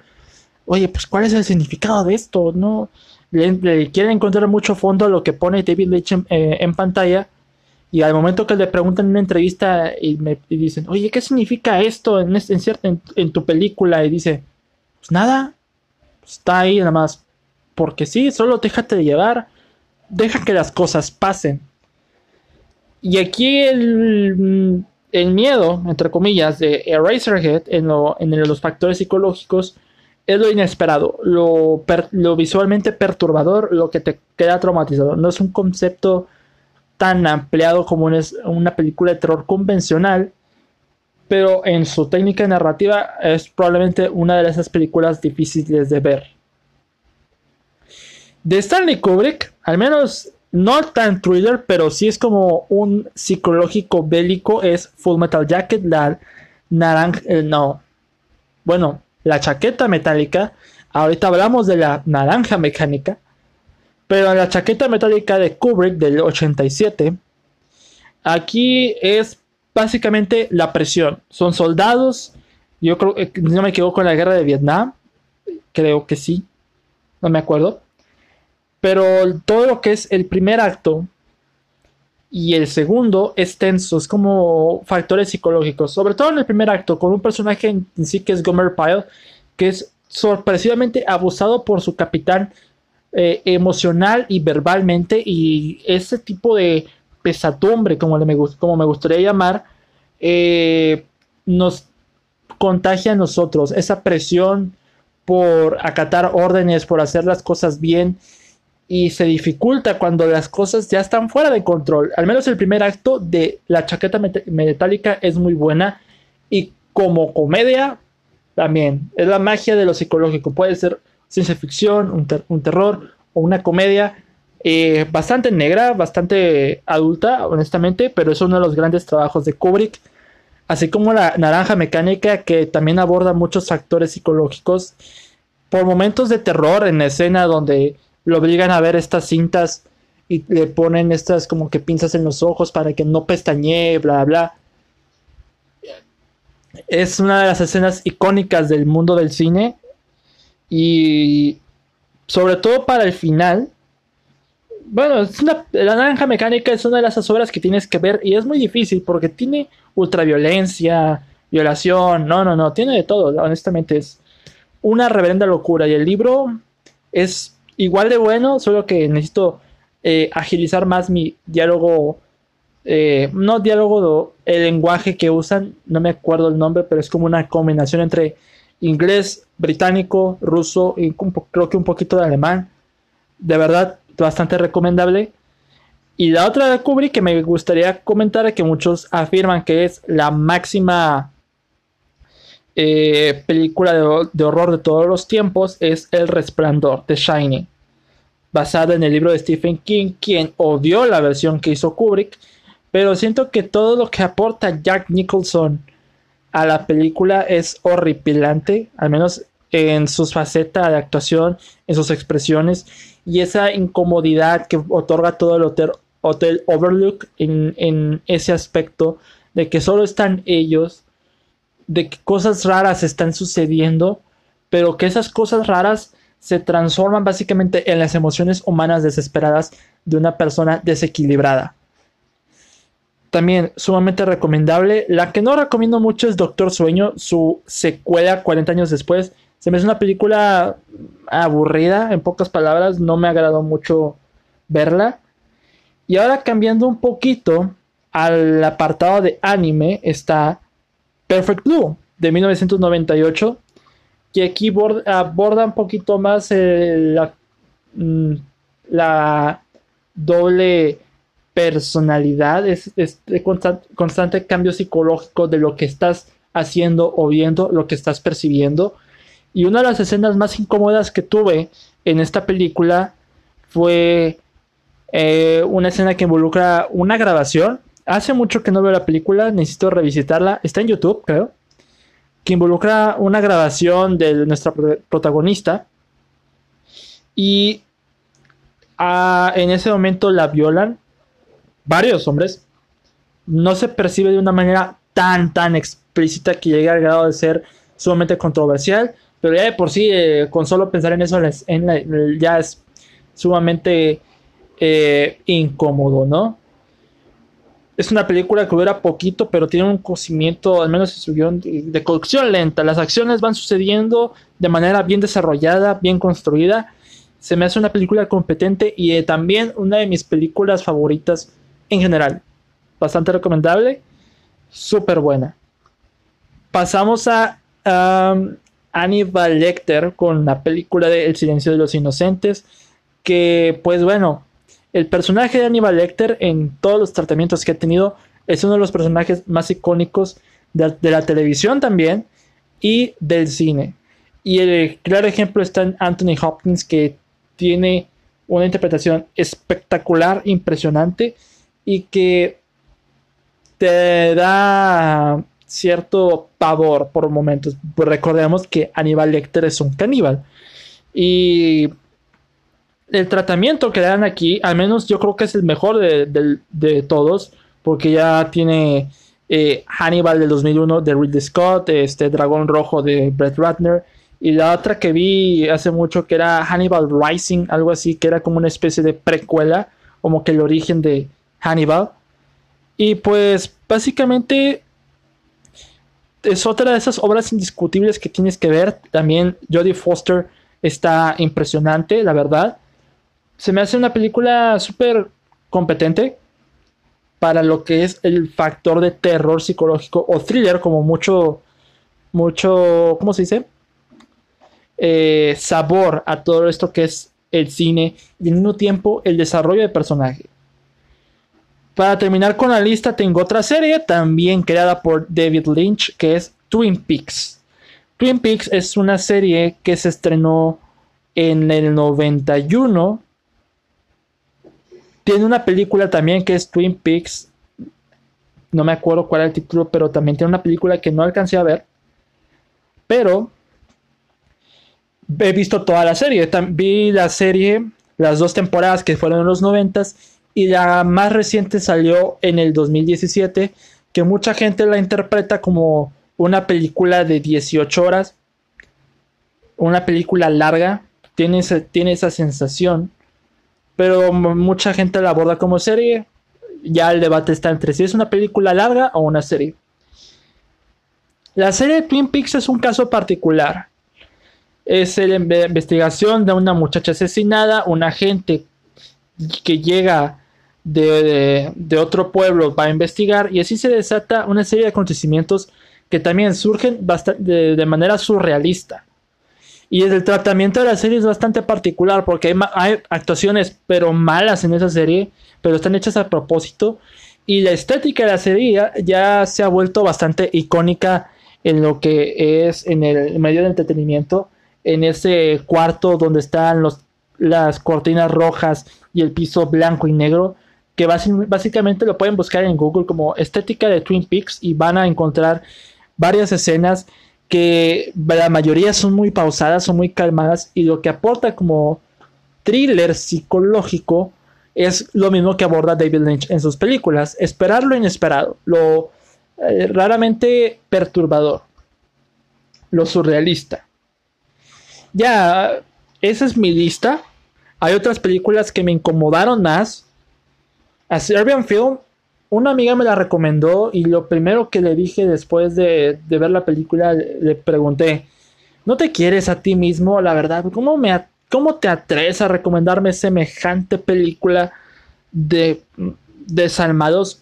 oye, pues ¿cuál es el significado de esto? No, le, quieren encontrar mucho fondo a lo que pone David en, eh, pantalla. Y al momento que le preguntan en una entrevista y me dicen, oye, ¿qué significa esto en, en, en tu película? Y dice, pues nada, está ahí nada más. Porque sí, solo déjate de llevar, deja que las cosas pasen. Y aquí el, el miedo, entre comillas, de Eraserhead en, lo, en los factores psicológicos es lo inesperado, lo, lo, visualmente perturbador, lo que te queda traumatizado. No es un concepto tan ampliado como es una película de terror convencional, pero en su técnica narrativa es probablemente una de esas películas difíciles de ver. De Stanley Kubrick, al menos no tan thriller, pero sí es como un psicológico bélico, es Full Metal Jacket, la naranja, eh, no, bueno, la chaqueta metálica, ahorita hablamos de la naranja mecánica, pero la chaqueta metálica de Kubrick del 87, aquí es básicamente la presión. Son soldados. Yo creo que no me equivoco en la guerra de Vietnam. Creo que sí. No me acuerdo. Pero todo lo que es el primer acto y el segundo es tenso. Es como factores psicológicos. Sobre todo en el primer acto, con un personaje en sí que es Gomer Pyle, que es sorpresivamente abusado por su capitán eh, emocional y verbalmente. Y ese tipo de pesadumbre, como, me, como me gustaría llamar, eh, nos contagia a nosotros. Esa presión por acatar órdenes, por hacer las cosas bien. Y se dificulta cuando las cosas ya están fuera de control. Al menos el primer acto de la chaqueta metálica es muy buena. Y como comedia, también. Es la magia de lo psicológico. Puede ser ciencia ficción, un, terror o una comedia eh, bastante negra, bastante adulta, honestamente, pero es uno de los grandes trabajos de Kubrick. Así como la naranja mecánica, que también aborda muchos factores psicológicos. Por momentos de terror en la escena donde lo obligan a ver estas cintas y le ponen estas como que pinzas en los ojos para que no pestañee, bla, bla. Es una de las escenas icónicas del mundo del cine. Y sobre todo para el final, Bueno, La Naranja Mecánica es una de esas obras que tienes que ver y es muy difícil porque tiene ultraviolencia, violación, no, no, no, tiene de todo, honestamente es una reverenda locura y el libro es igual de bueno, solo que necesito eh, agilizar más mi diálogo, eh, no diálogo, el lenguaje que usan, no me acuerdo el nombre, pero es como una combinación entre inglés, británico, ruso y creo que un poquito de alemán. De verdad, bastante recomendable. Y la otra de Kubrick que me gustaría comentar, que muchos afirman que es la máxima eh, película de, horror de todos los tiempos, es El Resplandor, de Shining. Basada en el libro de Stephen King, quien odió la versión que hizo Kubrick. Pero siento que todo lo que aporta Jack Nicholson a la película es horripilante, al menos en sus facetas de actuación, en sus expresiones y esa incomodidad que otorga todo el hotel, Overlook en, ese aspecto de que solo están ellos, de que cosas raras están sucediendo, pero que esas cosas raras se transforman básicamente en las emociones humanas desesperadas de una persona desequilibrada. También sumamente recomendable. La que no recomiendo mucho es Doctor Sueño, su secuela 40 años después. Se me hace una película aburrida, en pocas palabras, no me agradó mucho verla. Y ahora cambiando un poquito al apartado de anime está Perfect Blue de 1998, que aquí aborda un poquito más la, mm, la, doble personalidad, es, este constante cambio psicológico de lo que estás haciendo o viendo, lo que estás percibiendo. Y una de las escenas más incómodas que tuve en esta película fue eh, una escena que involucra una grabación. Hace mucho que no veo la película, necesito revisitarla. Está en YouTube, creo. Que involucra una grabación de nuestra protagonista. Y ah, en ese momento la violan varios hombres. No se percibe de una manera tan, tan explícita que llegue al grado de ser sumamente controversial. Pero ya de por sí, eh, con solo pensar en eso, ya es sumamente eh, incómodo, ¿no? Es una película que dura poquito, pero tiene un cocimiento, al menos en de, de lenta. Las acciones van sucediendo de manera bien desarrollada, bien construida. Se me hace una película competente y eh, también una de mis películas favoritas en general. Bastante recomendable, súper buena. Pasamos a Hannibal Lecter con la película de El silencio de los inocentes, que pues bueno, el personaje de Hannibal Lecter en todos los tratamientos que ha tenido es uno de los personajes más icónicos de, la televisión también y del cine. Y el claro ejemplo está en Anthony Hopkins que tiene una interpretación espectacular, impresionante y que te da cierto pavor por momentos. Pues recordemos que Aníbal Lecter es un caníbal. Y el tratamiento que le dan aquí, al menos yo creo que es el mejor de, todos, porque ya tiene eh, Hannibal del 2001 de Ridley Scott, este Dragón Rojo de Brett Ratner, y la otra que vi hace mucho que era Hannibal Rising, algo así, que era como una especie de precuela, como que el origen de Hannibal. Y pues básicamente es otra de esas obras indiscutibles que tienes que ver. También Jodie Foster está impresionante, la verdad. Se me hace una película súper competente para lo que es el factor de terror psicológico o thriller, como mucho, mucho, ¿cómo se dice? Eh, sabor a todo esto que es el cine y al mismo tiempo el desarrollo de personaje. Para terminar con la lista, tengo otra serie también creada por David Lynch, que es Twin Peaks. Twin Peaks es una serie que se estrenó en el 91. Tiene una película también que es Twin Peaks. No me acuerdo cuál es el título, pero también tiene una película que no alcancé a ver. Pero he visto toda la serie. Vi la serie, las dos temporadas que fueron en los 90 y la más reciente salió en el 2017, que mucha gente la interpreta como una película de 18 horas, una película larga, tiene, tiene esa sensación, pero mucha gente la aborda como serie. Ya el debate está entre si es una película larga o una serie. La serie de Twin Peaks es un caso particular. Es la investigación de una muchacha asesinada, un agente que llega de, otro pueblo va a investigar y así se desata una serie de acontecimientos que también surgen de, manera surrealista. Y el tratamiento de la serie es bastante particular porque hay, actuaciones pero malas en esa serie, pero están hechas a propósito. Y la estética de la serie ya, se ha vuelto bastante icónica en lo que es en el medio de entretenimiento, en ese cuarto donde están los, las cortinas rojas y el piso blanco y negro que básicamente lo pueden buscar en Google como estética de Twin Peaks y van a encontrar varias escenas que la mayoría son muy pausadas, son muy calmadas y lo que aporta como thriller psicológico es lo mismo que aborda David Lynch en sus películas, esperar lo inesperado, lo eh, raramente perturbador, lo surrealista. Ya, esa es mi lista. Hay otras películas que me incomodaron más, a Serbian Film, una amiga me la recomendó y lo primero que le dije después de, ver la película, le pregunté, ¿no te quieres a ti mismo? La verdad, ¿cómo, me, cómo te atreves a recomendarme semejante película de desalmados?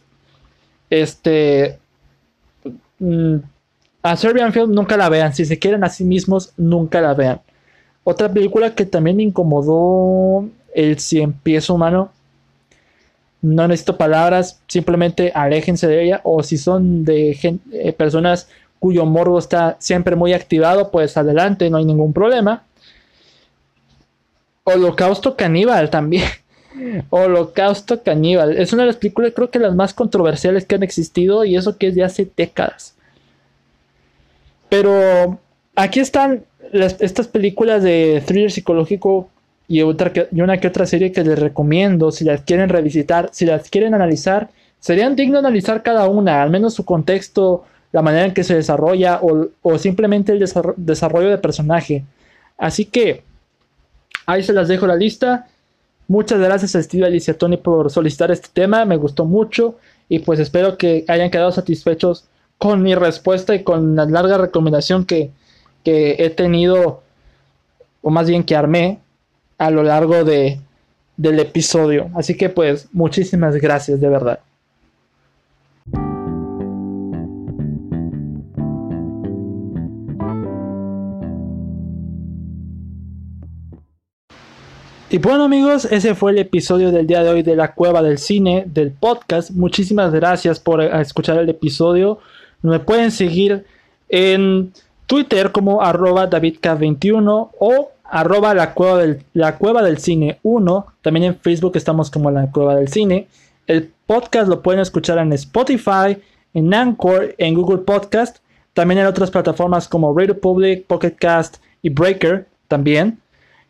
Este... Mm, a Serbian Film nunca la vean. Si se quieren a sí mismos, nunca la vean. Otra película que también me incomodó el cien pies humano no necesito palabras, simplemente aléjense de ella. O si son de eh, personas cuyo morbo está siempre muy activado, pues adelante, no hay ningún problema. Holocausto Caníbal también. Holocausto Caníbal. Es una de las películas, creo que las más controversiales que han existido y eso que es de hace décadas. Pero aquí están estas películas de thriller psicológico y, otra y una que otra serie que les recomiendo si las quieren revisitar, si las quieren analizar, serían digno analizar cada una, al menos su contexto, la manera en que se desarrolla o, simplemente el desarrollo de personaje. Así que ahí se las dejo la lista. Muchas gracias a Steve Alicia Tony por solicitar este tema, me gustó mucho y pues espero que hayan quedado satisfechos con mi respuesta y con la larga recomendación que, que he tenido, o más bien que armé a lo largo de, del episodio. Así que pues muchísimas gracias de verdad. Y bueno amigos, ese fue el episodio del día de hoy de la cueva del cine, del podcast. Muchísimas gracias por escuchar el episodio. Me pueden seguir en Twitter como arroba davidk21 o arroba la cueva, del, cine 1. También en Facebook estamos como la cueva del cine. El podcast lo pueden escuchar en Spotify, en Anchor, en Google Podcast. También en otras plataformas como Radio Public, Pocket Cast y Breaker también.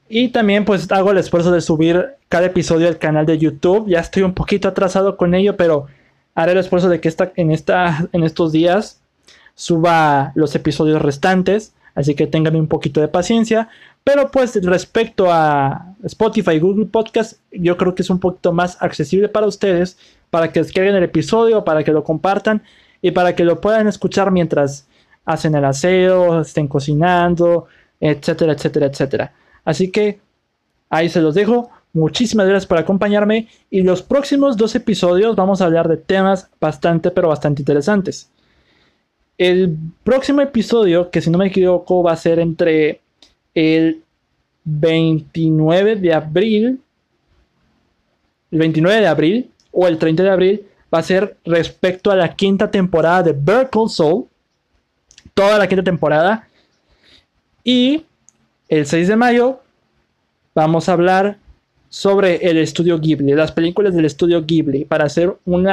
Y también pues hago el esfuerzo de subir cada episodio al canal de YouTube. Ya estoy un poquito atrasado con ello, pero haré el esfuerzo de que esta, en, esta, en estos días suba los episodios restantes. Así que tengan un poquito de paciencia. Pero pues respecto a Spotify y Google Podcast, yo creo que es un poquito más accesible para ustedes, para que descarguen el episodio, para que lo compartan y para que lo puedan escuchar mientras hacen el aseo, estén cocinando, etcétera, etcétera, etcétera. Así que ahí se los dejo. Muchísimas gracias por acompañarme y los próximos dos episodios vamos a hablar de temas bastante pero bastante interesantes. El próximo episodio, que si no me equivoco va a ser entre el 29 de abril, el 29 de abril o el 30 de abril va a ser respecto a la quinta temporada de Vertical Soul, toda la quinta temporada. Y el 6 de mayo vamos a hablar sobre el estudio Ghibli, las películas del estudio Ghibli, para hacer un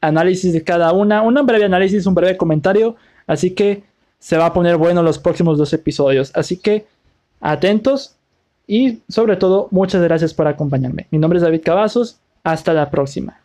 análisis de cada una, un breve análisis, un breve comentario. Así que se va a poner bueno los próximos dos episodios. Así que atentos y sobre todo muchas gracias por acompañarme. Mi nombre es David Cavazos, hasta la próxima.